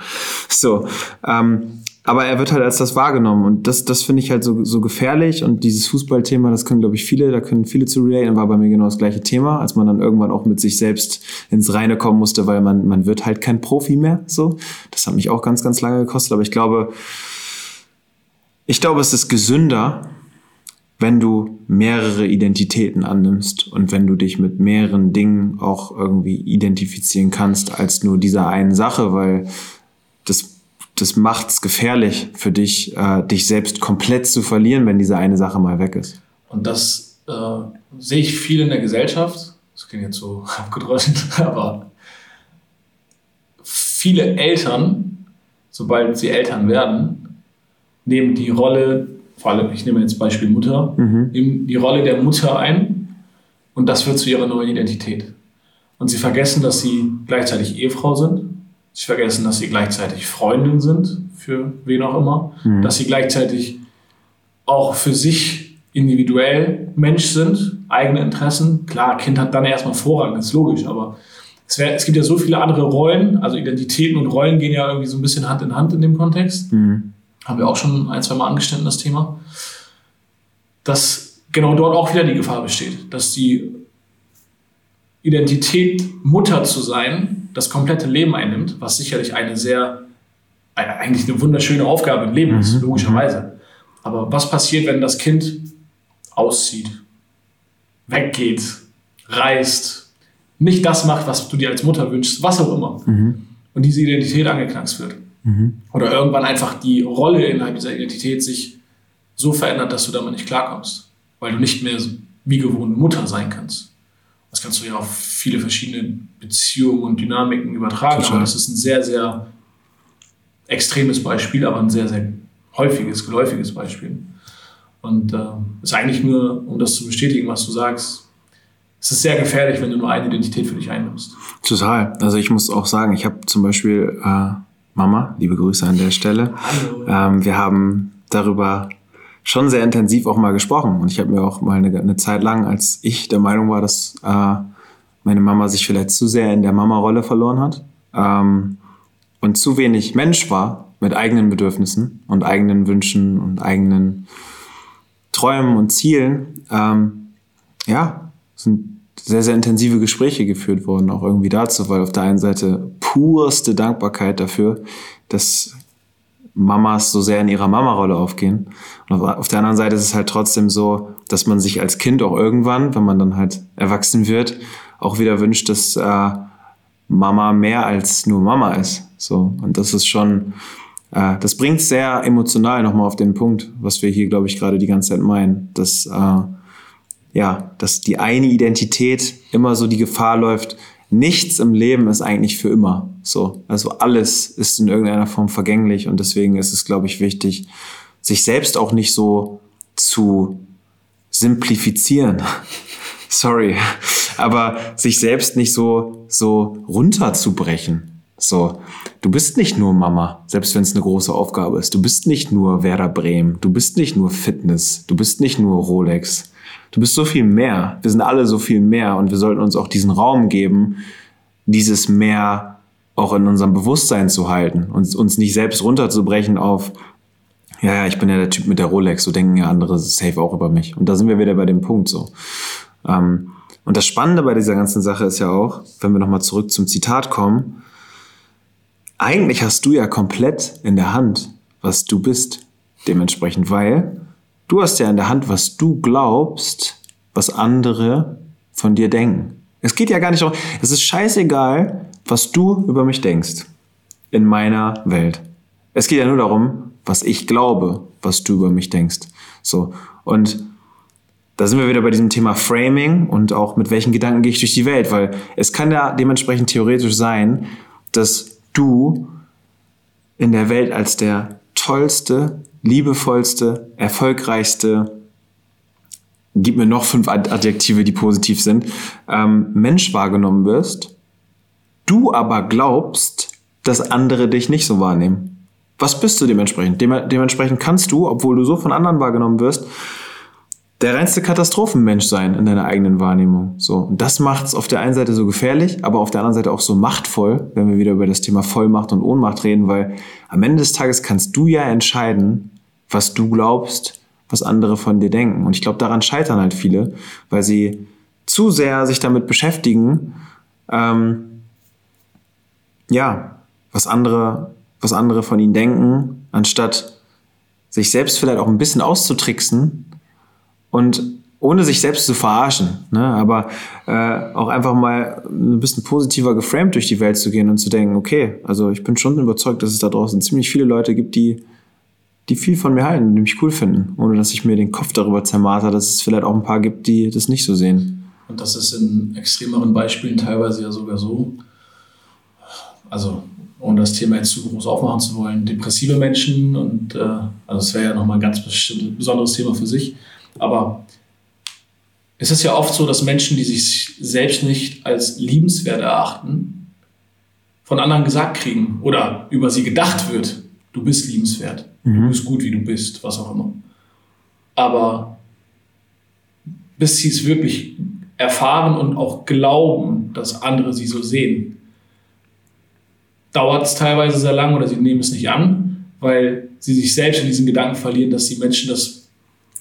So, ähm, aber er wird halt als das wahrgenommen und das, das finde ich halt so, so gefährlich und dieses Fußballthema, das können glaube ich viele, da können viele zu relaten, war bei mir genau das gleiche Thema, als man dann irgendwann auch mit sich selbst ins Reine kommen musste, weil man, man wird halt kein Profi mehr, so. Das hat mich auch ganz, ganz lange gekostet, aber ich glaube, ich glaube, es ist gesünder, wenn du mehrere Identitäten annimmst und wenn du dich mit mehreren Dingen auch irgendwie identifizieren kannst als nur dieser einen Sache, weil das, das macht es gefährlich für dich, äh, dich selbst komplett zu verlieren, wenn diese eine Sache mal weg ist. Und das äh, sehe ich viel in der Gesellschaft. Das klingt jetzt so abgedroschen, aber viele Eltern, sobald sie Eltern werden, nehmen die Rolle, vor allem, ich nehme jetzt Beispiel Mutter, nehmen die Rolle der Mutter ein und das wird zu ihrer neuen Identität. Und sie vergessen, dass sie gleichzeitig Ehefrau sind. Sie vergessen, dass sie gleichzeitig Freundin sind, für wen auch immer. Dass sie gleichzeitig auch für sich individuell Mensch sind, eigene Interessen. Klar, Kind hat dann erstmal Vorrang, das ist logisch, aber es, wär, es gibt ja so viele andere Rollen, also Identitäten und Rollen gehen ja irgendwie so ein bisschen Hand in Hand in dem Kontext. Haben wir auch schon ein, zwei Mal angeschnitten, das Thema. Dass genau dort auch wieder die Gefahr besteht, dass die Identität, Mutter zu sein, das komplette Leben einnimmt, was sicherlich eine sehr, eigentlich eine wunderschöne Aufgabe im Leben ist, logischerweise. Aber was passiert, wenn das Kind auszieht, weggeht, reist, nicht das macht, was du dir als Mutter wünschst, was auch immer. Und diese Identität angeknackst wird. Oder irgendwann einfach die Rolle innerhalb dieser Identität sich so verändert, dass du damit nicht klarkommst. Weil du nicht mehr wie gewohnt Mutter sein kannst. Das kannst du ja auf viele verschiedene Beziehungen und Dynamiken übertragen. Total. Aber das ist ein sehr, sehr extremes Beispiel, aber ein sehr, sehr häufiges, geläufiges Beispiel. Und äh, ist eigentlich nur, um das zu bestätigen, was du sagst, es ist sehr gefährlich, wenn du nur eine Identität für dich einnimmst. Total. Also ich muss auch sagen, ich habe zum Beispiel äh, Mama, liebe Grüße an der Stelle. Ähm, wir haben darüber schon sehr intensiv auch mal gesprochen. Und ich habe mir auch mal eine, eine Zeit lang, als ich der Meinung war, dass äh, meine Mama sich vielleicht zu sehr in der Mama-Rolle verloren hat ähm, und zu wenig Mensch war mit eigenen Bedürfnissen und eigenen Wünschen und eigenen Träumen und Zielen, ähm, ja, sind sehr, sehr intensive Gespräche geführt worden, auch irgendwie dazu, weil auf der einen Seite purste Dankbarkeit dafür, dass Mamas so sehr in ihrer Mama-Rolle aufgehen. Und auf, der anderen Seite ist es halt trotzdem so, dass man sich als Kind auch irgendwann, wenn man dann halt erwachsen wird, auch wieder wünscht, dass äh, Mama mehr als nur Mama ist. So. Und das ist schon, äh, das bringt sehr emotional nochmal auf den Punkt, was wir hier, glaube ich, gerade die ganze Zeit meinen, dass, äh, ja, dass die eine Identität immer so die Gefahr läuft, nichts im Leben ist eigentlich für immer. So, also alles ist in irgendeiner Form vergänglich und deswegen ist es, glaube ich, wichtig, sich selbst auch nicht so zu simplifizieren. Sorry, aber sich selbst nicht so so runterzubrechen. So, du bist nicht nur Mama, selbst wenn es eine große Aufgabe ist. Du bist nicht nur Werder Bremen, du bist nicht nur Fitness, du bist nicht nur Rolex. Du bist so viel mehr. Wir sind alle so viel mehr und wir sollten uns auch diesen Raum geben, dieses mehr auch in unserem Bewusstsein zu halten und uns nicht selbst runterzubrechen auf, ja, ja, ich bin ja der Typ mit der Rolex, so denken ja andere safe auch über mich. Und da sind wir wieder bei dem Punkt so. Ähm, und das Spannende bei dieser ganzen Sache ist ja auch, wenn wir nochmal zurück zum Zitat kommen, eigentlich hast du ja komplett in der Hand, was du bist, dementsprechend, weil du hast ja in der Hand, was du glaubst, was andere von dir denken. Es geht ja gar nicht darum, es ist scheißegal, was du über mich denkst in meiner Welt. Es geht ja nur darum, was ich glaube, was du über mich denkst. So. Und da sind wir wieder bei diesem Thema Framing und auch mit welchen Gedanken gehe ich durch die Welt, weil es kann ja dementsprechend theoretisch sein, dass du in der Welt als der tollste, liebevollste, erfolgreichste, gib mir noch fünf Adjektive, die positiv sind, ähm, Mensch wahrgenommen wirst, du aber glaubst, dass andere dich nicht so wahrnehmen. Was bist du dementsprechend? Dem, dementsprechend kannst du, obwohl du so von anderen wahrgenommen wirst, der reinste Katastrophenmensch sein in deiner eigenen Wahrnehmung. So, das macht es auf der einen Seite so gefährlich, aber auf der anderen Seite auch so machtvoll, wenn wir wieder über das Thema Vollmacht und Ohnmacht reden, weil am Ende des Tages kannst du ja entscheiden, was du glaubst, was andere von dir denken. Und ich glaube, daran scheitern halt viele, weil sie zu sehr sich damit beschäftigen, ähm, ja, was andere, was andere von ihnen denken, anstatt sich selbst vielleicht auch ein bisschen auszutricksen und ohne sich selbst zu verarschen, ne, aber äh, auch einfach mal ein bisschen positiver geframed durch die Welt zu gehen und zu denken, okay, also ich bin schon überzeugt, dass es da draußen ziemlich viele Leute gibt, die, die viel von mir halten, die mich cool finden, ohne dass ich mir den Kopf darüber zermarter, dass es vielleicht auch ein paar gibt, die das nicht so sehen. Und das ist in extremeren Beispielen teilweise ja sogar so, also ohne das Thema jetzt zu groß aufmachen zu wollen, depressive Menschen und äh, also es wäre ja nochmal ein ganz besonderes Thema für sich, aber es ist ja oft so, dass Menschen, die sich selbst nicht als liebenswert erachten, von anderen gesagt kriegen oder über sie gedacht wird, du bist liebenswert, mhm. du bist gut, wie du bist, was auch immer. Aber bis sie es wirklich erfahren und auch glauben, dass andere sie so sehen, dauert es teilweise sehr lang oder sie nehmen es nicht an, weil sie sich selbst in diesen Gedanken verlieren, dass die Menschen das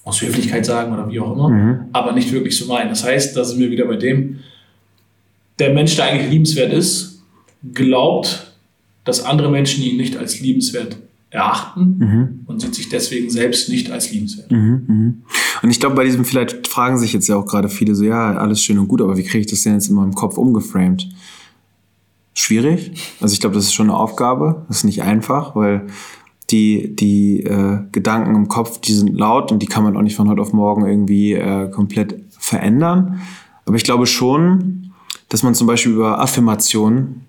aus Höflichkeit sagen oder wie auch immer, mhm. aber nicht wirklich so meinen. Das heißt, da sind wir wieder bei dem, der Mensch, der eigentlich liebenswert ist, glaubt, dass andere Menschen ihn nicht als liebenswert erachten mhm. und sieht sich deswegen selbst nicht als liebenswert. Mhm, mhm. Und ich glaube, bei diesem vielleicht fragen sich jetzt ja auch gerade viele so, ja, alles schön und gut, aber wie kriege ich das denn jetzt in meinem Kopf umgeframed? Schwierig. Also ich glaube, das ist schon eine Aufgabe. Das ist nicht einfach, weil die, die äh, Gedanken im Kopf, die sind laut und die kann man auch nicht von heute auf morgen irgendwie äh, komplett verändern. Aber ich glaube schon, dass man zum Beispiel über Affirmationen,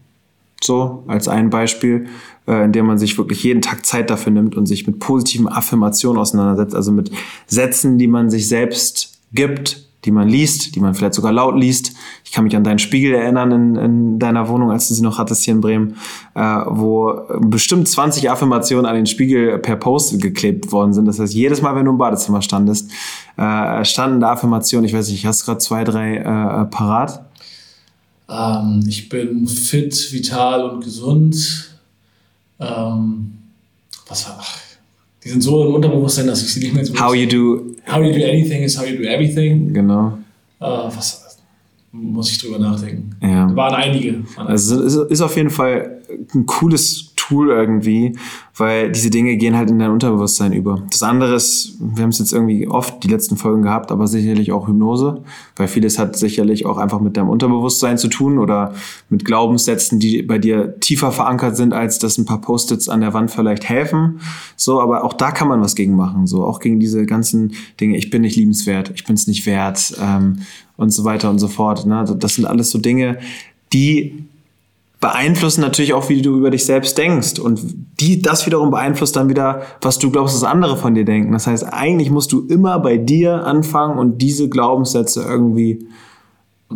so als ein Beispiel, äh, in dem man sich wirklich jeden Tag Zeit dafür nimmt und sich mit positiven Affirmationen auseinandersetzt, also mit Sätzen, die man sich selbst gibt, die man liest, die man vielleicht sogar laut liest. Ich kann mich an deinen Spiegel erinnern in, in deiner Wohnung, als du sie noch hattest hier in Bremen, äh, wo bestimmt 20 Affirmationen an den Spiegel per Post geklebt worden sind. Das heißt, jedes Mal, wenn du im Badezimmer standest, äh, standen da Affirmationen. Ich weiß nicht, hast du gerade zwei, drei äh, parat? Ähm, ich bin fit, vital und gesund. Ähm, was war. Ach, die sind so im Unterbewusstsein, dass ich sie nicht mehr so. How you do. How you do anything is how you do everything. Genau. Äh, was muss ich drüber nachdenken. Ja. Da waren einige. Waren Also es ist auf jeden Fall ein cooles Tool irgendwie, weil diese Dinge gehen halt in dein Unterbewusstsein über. Das andere ist, wir haben es jetzt irgendwie oft die letzten Folgen gehabt, aber sicherlich auch Hypnose, weil vieles hat sicherlich auch einfach mit deinem Unterbewusstsein zu tun oder mit Glaubenssätzen, die bei dir tiefer verankert sind, als dass ein paar Post-its an der Wand vielleicht helfen. So, aber auch da kann man was gegen machen, so auch gegen diese ganzen Dinge. Ich bin nicht liebenswert, ich bin es nicht wert ähm, und so weiter und so fort. Ne? Das sind alles so Dinge, die beeinflussen natürlich auch, wie du über dich selbst denkst. Und die, das wiederum beeinflusst dann wieder, was du glaubst, dass andere von dir denken. Das heißt, eigentlich musst du immer bei dir anfangen und diese Glaubenssätze irgendwie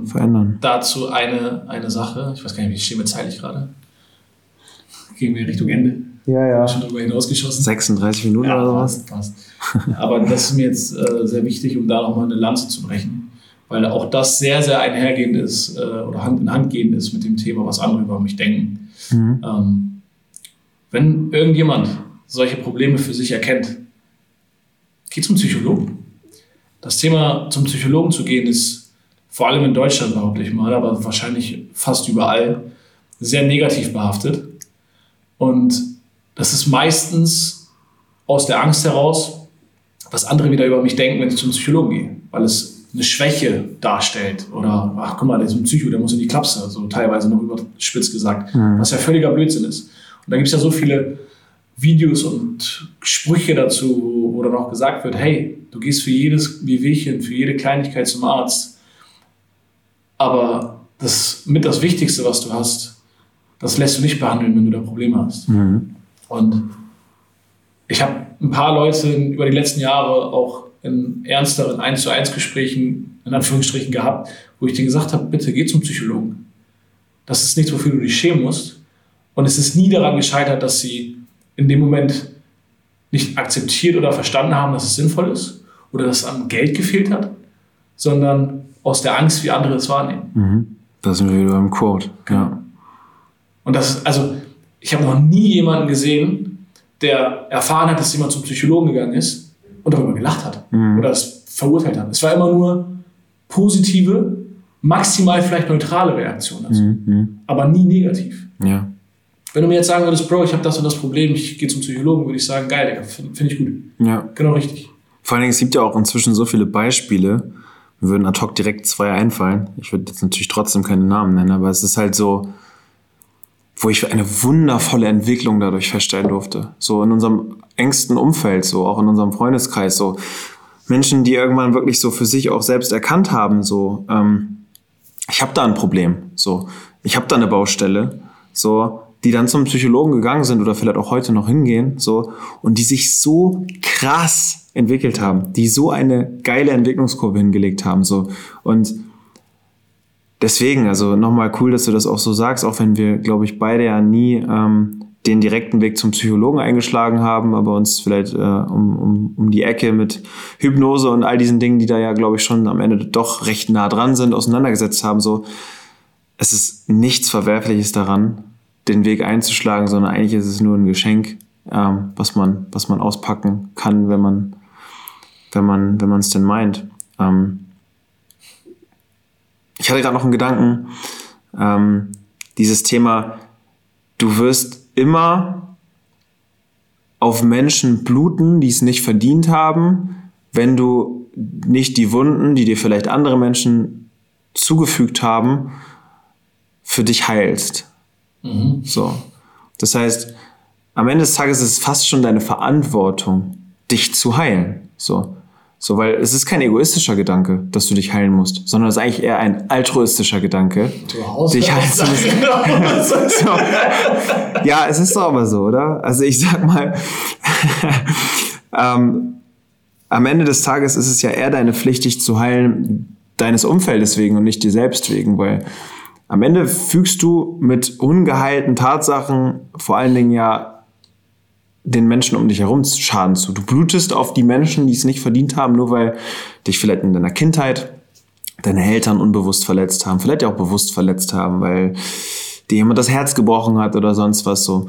verändern. dazu eine, eine Sache. Ich weiß gar nicht, wie stehen wir zeitlich gerade? Gehen wir Richtung Ende. Ja, ja. Schon drüber hinausgeschossen. 36 Minuten Ja, oder sowas. passt, passt. Aber das ist mir jetzt äh, sehr wichtig, um da nochmal eine Lanze zu brechen, weil auch das sehr, sehr einhergehend ist äh, oder Hand in Hand gehend ist mit dem Thema, was andere über mich denken. Mhm. Ähm, wenn irgendjemand solche Probleme für sich erkennt, geht zum Psychologen. Das Thema zum Psychologen zu gehen ist vor allem in Deutschland, behaupte ich mal, aber wahrscheinlich fast überall, sehr negativ behaftet. Und das ist meistens aus der Angst heraus, was andere wieder über mich denken, wenn ich zum Psychologen gehe, weil es eine Schwäche darstellt oder ach guck mal, der ist ein Psycho, der muss in die Klapse, so teilweise noch überspitzt gesagt, was ja völliger Blödsinn ist. Und da gibt es ja so viele Videos und Sprüche dazu, wo, dann auch gesagt wird, hey, du gehst für jedes Wehwehchen, für jede Kleinigkeit zum Arzt, aber das mit das Wichtigste, was du hast, das lässt du nicht behandeln, wenn du da Probleme hast. Und ich habe ein paar Leute über die letzten Jahre auch in ernsteren 1 zu 1 Gesprächen in Anführungsstrichen gehabt, wo ich denen gesagt habe, bitte geh zum Psychologen. Das ist nichts, wofür du dich schämen musst. Und es ist nie daran gescheitert, dass sie in dem Moment nicht akzeptiert oder verstanden haben, dass es sinnvoll ist oder dass an Geld gefehlt hat, sondern aus der Angst, wie andere es wahrnehmen. Mhm. Da sind wir wieder beim Quote. Ja. Und das ist, also, ich habe noch nie jemanden gesehen, der erfahren hat, dass jemand zum Psychologen gegangen ist und darüber gelacht hat oder es verurteilt hat. Es war immer nur positive, maximal vielleicht neutrale Reaktion dazu, Mhm. aber nie negativ. Ja. Wenn du mir jetzt sagen würdest, Bro, ich habe das und das Problem, ich gehe zum Psychologen, würde ich sagen, geil, finde find ich gut. Ja. Genau richtig. Vor allen Dingen, es gibt ja auch inzwischen so viele Beispiele. Mir würden ad hoc direkt zwei einfallen. Ich würde jetzt natürlich trotzdem keine Namen nennen, aber es ist halt so, wo ich eine wundervolle Entwicklung dadurch feststellen durfte. So in unserem engsten Umfeld, so auch in unserem Freundeskreis, so Menschen, die irgendwann wirklich so für sich auch selbst erkannt haben, so ähm, ich habe da ein Problem, so ich habe da eine Baustelle, so die dann zum Psychologen gegangen sind oder vielleicht auch heute noch hingehen, so und die sich so krass entwickelt haben, die so eine geile Entwicklungskurve hingelegt haben, so und deswegen, also nochmal cool, dass du das auch so sagst, auch wenn wir, glaube ich, beide ja nie ähm, den direkten Weg zum Psychologen eingeschlagen haben, aber uns vielleicht äh, um, um, um die Ecke mit Hypnose und all diesen Dingen, die da ja, glaube ich, schon am Ende doch recht nah dran sind, auseinandergesetzt haben. So, es ist nichts Verwerfliches daran, den Weg einzuschlagen, sondern eigentlich ist es nur ein Geschenk, ähm, was man, was man auspacken kann, wenn man, wenn man, wenn man es denn meint. Ähm, ich hatte gerade noch einen Gedanken, ähm, dieses Thema, du wirst immer auf Menschen bluten, die es nicht verdient haben, wenn du nicht die Wunden, die dir vielleicht andere Menschen zugefügt haben, für dich heilst. So. Das heißt, am Ende des Tages ist es fast schon deine Verantwortung, dich zu heilen. So. So, weil es ist kein egoistischer Gedanke, dass du dich heilen musst, sondern es ist eigentlich eher ein altruistischer Gedanke, dich heilen zu müssen. so. Ja, es ist doch aber so, oder? Also ich sag mal, ähm, am Ende des Tages ist es ja eher deine Pflicht, dich zu heilen, deines Umfeldes wegen und nicht dir selbst wegen, weil am Ende fügst du mit ungeheilten Tatsachen vor allen Dingen ja den Menschen um dich herum Schaden zu. Du blutest auf die Menschen, die es nicht verdient haben, nur weil dich vielleicht in deiner Kindheit deine Eltern unbewusst verletzt haben, vielleicht auch bewusst verletzt haben, weil dir jemand das Herz gebrochen hat oder sonst was so.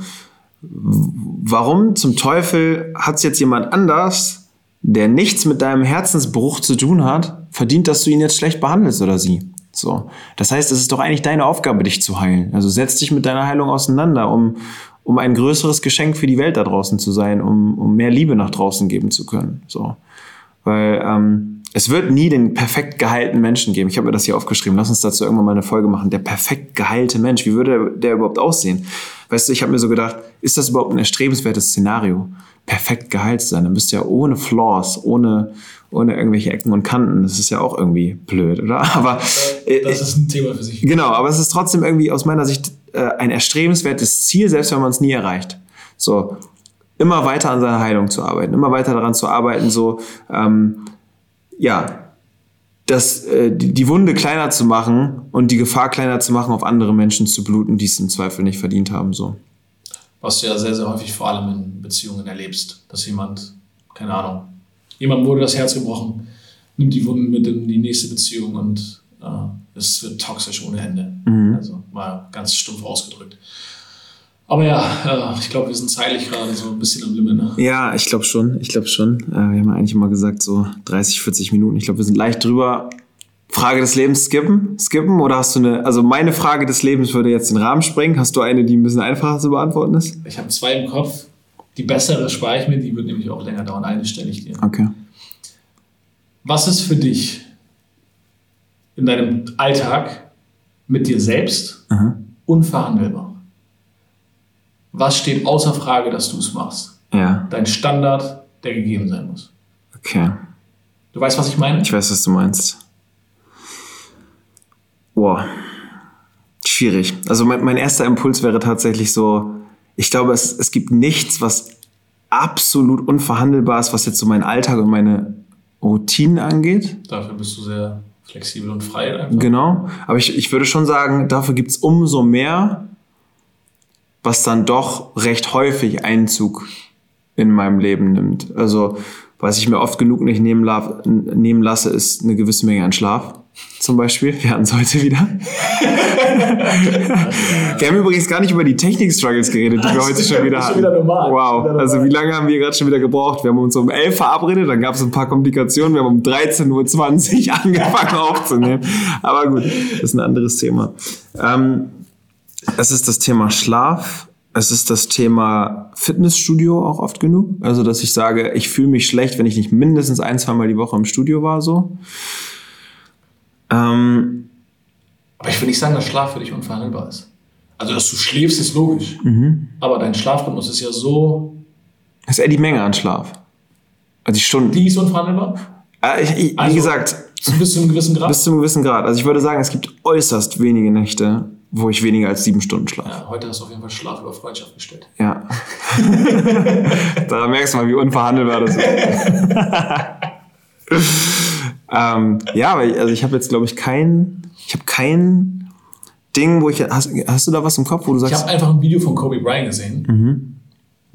Warum zum Teufel hat es jetzt jemand anders, der nichts mit deinem Herzensbruch zu tun hat, verdient, dass du ihn jetzt schlecht behandelst oder sie? So. Das heißt, es ist doch eigentlich deine Aufgabe, dich zu heilen. Also setz dich mit deiner Heilung auseinander, um, um ein größeres Geschenk für die Welt da draußen zu sein, um, um mehr Liebe nach draußen geben zu können. So. Weil ähm, es wird nie den perfekt geheilten Menschen geben. Ich habe mir das hier aufgeschrieben. Lass uns dazu irgendwann mal eine Folge machen. Der perfekt geheilte Mensch, wie würde der, der überhaupt aussehen? Weißt du, ich habe mir so gedacht, ist das überhaupt ein erstrebenswertes Szenario? Perfekt geheilt sein. Dann bist du ja ohne Flaws, ohne, ohne irgendwelche Ecken und Kanten. Das ist ja auch irgendwie blöd, oder? Aber das ist ein Thema für sich. Genau, aber es ist trotzdem irgendwie aus meiner Sicht äh, ein erstrebenswertes Ziel, selbst wenn man es nie erreicht. So, immer weiter an seiner Heilung zu arbeiten, immer weiter daran zu arbeiten, so, ähm, ja, das, äh, die, die Wunde kleiner zu machen und die Gefahr kleiner zu machen, auf andere Menschen zu bluten, die es im Zweifel nicht verdient haben, so. Was du ja sehr, sehr häufig vor allem in Beziehungen erlebst, dass jemand, keine Ahnung, jemand wurde das Herz gebrochen, nimmt die Wunden mit in die nächste Beziehung und äh, es wird toxisch ohne Ende. Mhm. Also mal ganz stumpf ausgedrückt. Aber ja, äh, ich glaube, wir sind zeitlich gerade so ein bisschen am Limit. Ne? Ja, ich glaube schon. Ich glaube schon. Äh, wir haben ja eigentlich immer gesagt, so 30, 40 Minuten. Ich glaube, wir sind leicht drüber. Frage des Lebens skippen? Skippen? Oder hast du eine, also meine Frage des Lebens würde jetzt den Rahmen sprengen. Hast du eine, die ein bisschen einfacher zu beantworten ist? Ich habe zwei im Kopf. Die bessere spare ich mir, die wird nämlich auch länger dauern. Eine stelle ich dir. Okay. Was ist für dich in deinem Alltag mit dir selbst Aha. unverhandelbar? Was steht außer Frage, dass du es machst? Ja. Dein Standard, der gegeben sein muss. Okay. Du weißt, was ich meine? Ich weiß, was du meinst. Boah. Schwierig. Also mein, mein erster Impuls wäre tatsächlich so, ich glaube, es, es gibt nichts, was absolut unverhandelbar ist, was jetzt so meinen Alltag und meine Routinen angeht. Dafür bist du sehr flexibel und frei. Einfach. Genau. Aber ich, ich würde schon sagen, dafür gibt es umso mehr, was dann doch recht häufig Einzug in meinem Leben nimmt. Also, was ich mir oft genug nicht nehmen, nehmen lasse, ist eine gewisse Menge an Schlaf. Zum Beispiel. Wir hatten es heute wieder. wir haben übrigens gar nicht über die Technik-Struggles geredet, die wir heute schon wieder hatten. Wieder normal. Wow. Also wie lange haben wir gerade schon wieder gebraucht? Wir haben uns um 11 verabredet, dann gab es ein paar Komplikationen. Wir haben um 13.20 Uhr angefangen aufzunehmen. Aber gut, das ist ein anderes Thema. Ähm, es ist das Thema Schlaf. Es ist das Thema Fitnessstudio auch oft genug. Also, dass ich sage, ich fühle mich schlecht, wenn ich nicht mindestens ein, zwei Mal die Woche im Studio war, so. Ähm, Aber ich will nicht sagen, dass Schlaf für dich unverhandelbar ist. Also, dass du schläfst, ist logisch. Mhm. Aber dein Schlafrhythmus ist ja so. Das ist eher die Menge an Schlaf. Also die Stunden. Die ist unverhandelbar? Äh, ich, ich, wie Also- gesagt, Bis zu einem gewissen Grad? bis zu einem gewissen Grad. Also ich würde sagen, es gibt äußerst wenige Nächte, wo ich weniger als sieben Stunden schlafe. ja, heute hast du auf jeden Fall Schlaf über Freundschaft gestellt. Ja. da merkst du mal, wie unverhandelbar das ist. ähm, ja, aber ich, also ich habe jetzt, glaube ich, kein, ich habe kein Ding, wo ich, hast, hast du da was im Kopf, wo du Ich sagst, habe einfach ein Video von Kobe Bryant gesehen. Mhm.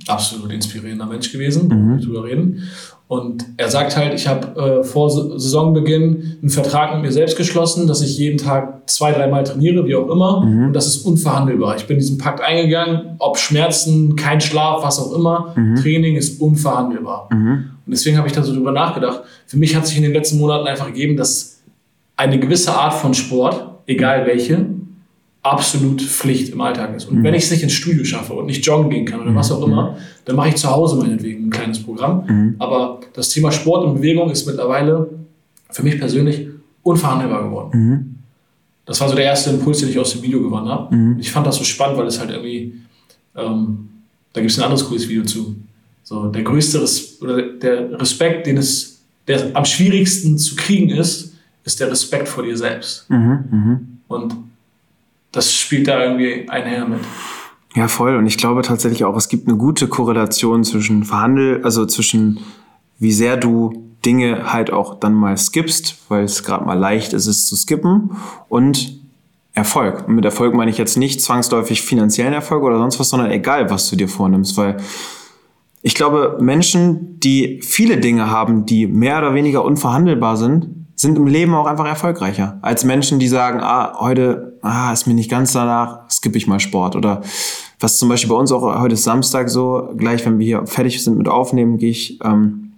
Absolut inspirierender Mensch gewesen, mhm. drüber reden. Und er sagt halt, ich habe äh, vor Sa- Saisonbeginn einen Vertrag mit mir selbst geschlossen, dass ich jeden Tag zwei, dreimal trainiere, wie auch immer. Und das ist unverhandelbar. Ich bin diesen Pakt eingegangen, ob Schmerzen, kein Schlaf, was auch immer. Training ist unverhandelbar. Und deswegen habe ich da so drüber nachgedacht. Für mich hat sich in den letzten Monaten einfach gegeben, dass eine gewisse Art von Sport, egal welche, absolut Pflicht im Alltag ist. Und wenn ich es nicht ins Studio schaffe und nicht joggen gehen kann oder was auch immer, dann mache ich zu Hause meinetwegen ein kleines Programm. Aber das Thema Sport und Bewegung ist mittlerweile für mich persönlich unverhandelbar geworden. Das war so der erste Impuls, den ich aus dem Video gewonnen habe. Und ich fand das so spannend, weil es halt irgendwie, ähm, da gibt es ein anderes cooles Video zu. So, der größte Res oder der Respekt, den es der am schwierigsten zu kriegen ist, ist der Respekt vor dir selbst. Mhm, Und das spielt da irgendwie einher mit. Ja, voll. Und ich glaube tatsächlich auch, es gibt eine gute Korrelation zwischen Verhandel, also zwischen wie sehr du Dinge halt auch dann mal skippst, weil es gerade mal leicht ist, es zu skippen und Erfolg. Und mit Erfolg meine ich jetzt nicht zwangsläufig finanziellen Erfolg oder sonst was, sondern egal, was du dir vornimmst, weil ich glaube, Menschen, die viele Dinge haben, die mehr oder weniger unverhandelbar sind, sind im Leben auch einfach erfolgreicher als Menschen, die sagen, ah, heute ah, ist mir nicht ganz danach, skippe ich mal Sport. Oder was zum Beispiel bei uns auch heute ist Samstag so, gleich wenn wir hier fertig sind mit Aufnehmen, gehe ich ähm,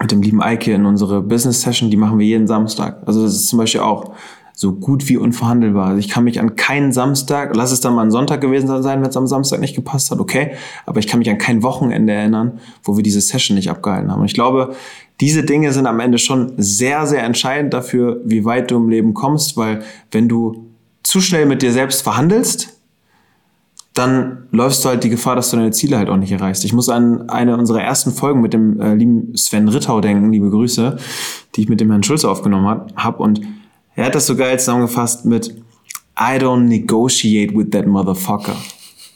mit dem lieben Eike in unsere Business Session, die machen wir jeden Samstag. Also das ist zum Beispiel auch so gut wie unverhandelbar. Also ich kann mich an keinen Samstag, lass es dann mal ein Sonntag gewesen sein, wenn es am Samstag nicht gepasst hat, okay, aber ich kann mich an kein Wochenende erinnern, wo wir diese Session nicht abgehalten haben. Und ich glaube, diese Dinge sind am Ende schon sehr, sehr entscheidend dafür, wie weit du im Leben kommst, weil wenn du zu schnell mit dir selbst verhandelst, dann läufst du halt die Gefahr, dass du deine Ziele halt auch nicht erreichst. Ich muss an eine unserer ersten Folgen mit dem äh, lieben Sven Rittau denken, liebe Grüße, die ich mit dem Herrn Schulze aufgenommen habe. Und er hat das so geil zusammengefasst mit I don't negotiate with that motherfucker.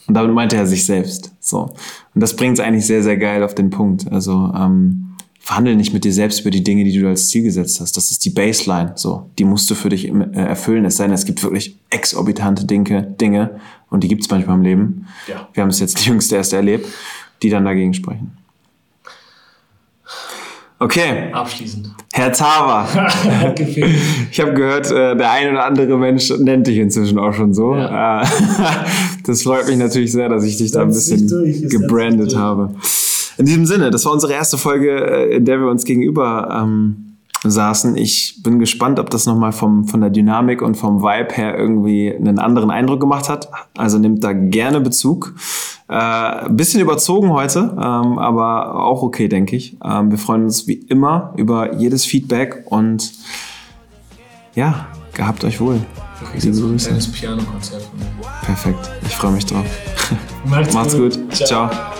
Und damit meinte er sich selbst. So. Und das bringt es eigentlich sehr, sehr geil auf den Punkt. Also ähm, verhandel nicht mit dir selbst über die Dinge, die du als Ziel gesetzt hast. Das ist die Baseline. So, die musst du für dich äh, erfüllen. Es sei denn, es gibt wirklich exorbitante Dinge, Dinge und die gibt es manchmal im Leben. Ja. Wir haben es jetzt die jüngste erst erlebt, die dann dagegen sprechen. Okay, Abschließend. Herr mir. Ich habe gehört, äh, der ein oder andere Mensch nennt dich inzwischen auch schon so. Ja. Äh, Das freut mich natürlich sehr, dass ich dich da ein bisschen gebrandet habe. In diesem Sinne, das war unsere erste Folge, äh, in der wir uns gegenüber ähm, saßen. Ich bin gespannt, ob das nochmal vom, von der Dynamik und vom Vibe her irgendwie einen anderen Eindruck gemacht hat. Also nimmt da gerne Bezug. Äh, ein bisschen überzogen heute, ähm, aber auch okay, denke ich. Ähm, wir freuen uns wie immer über jedes Feedback und ja, gehabt euch wohl. Liebe Grüße. Piano-Konzert. Perfekt. Ich freue mich drauf. Macht's, Macht's gut. Ciao. Ciao.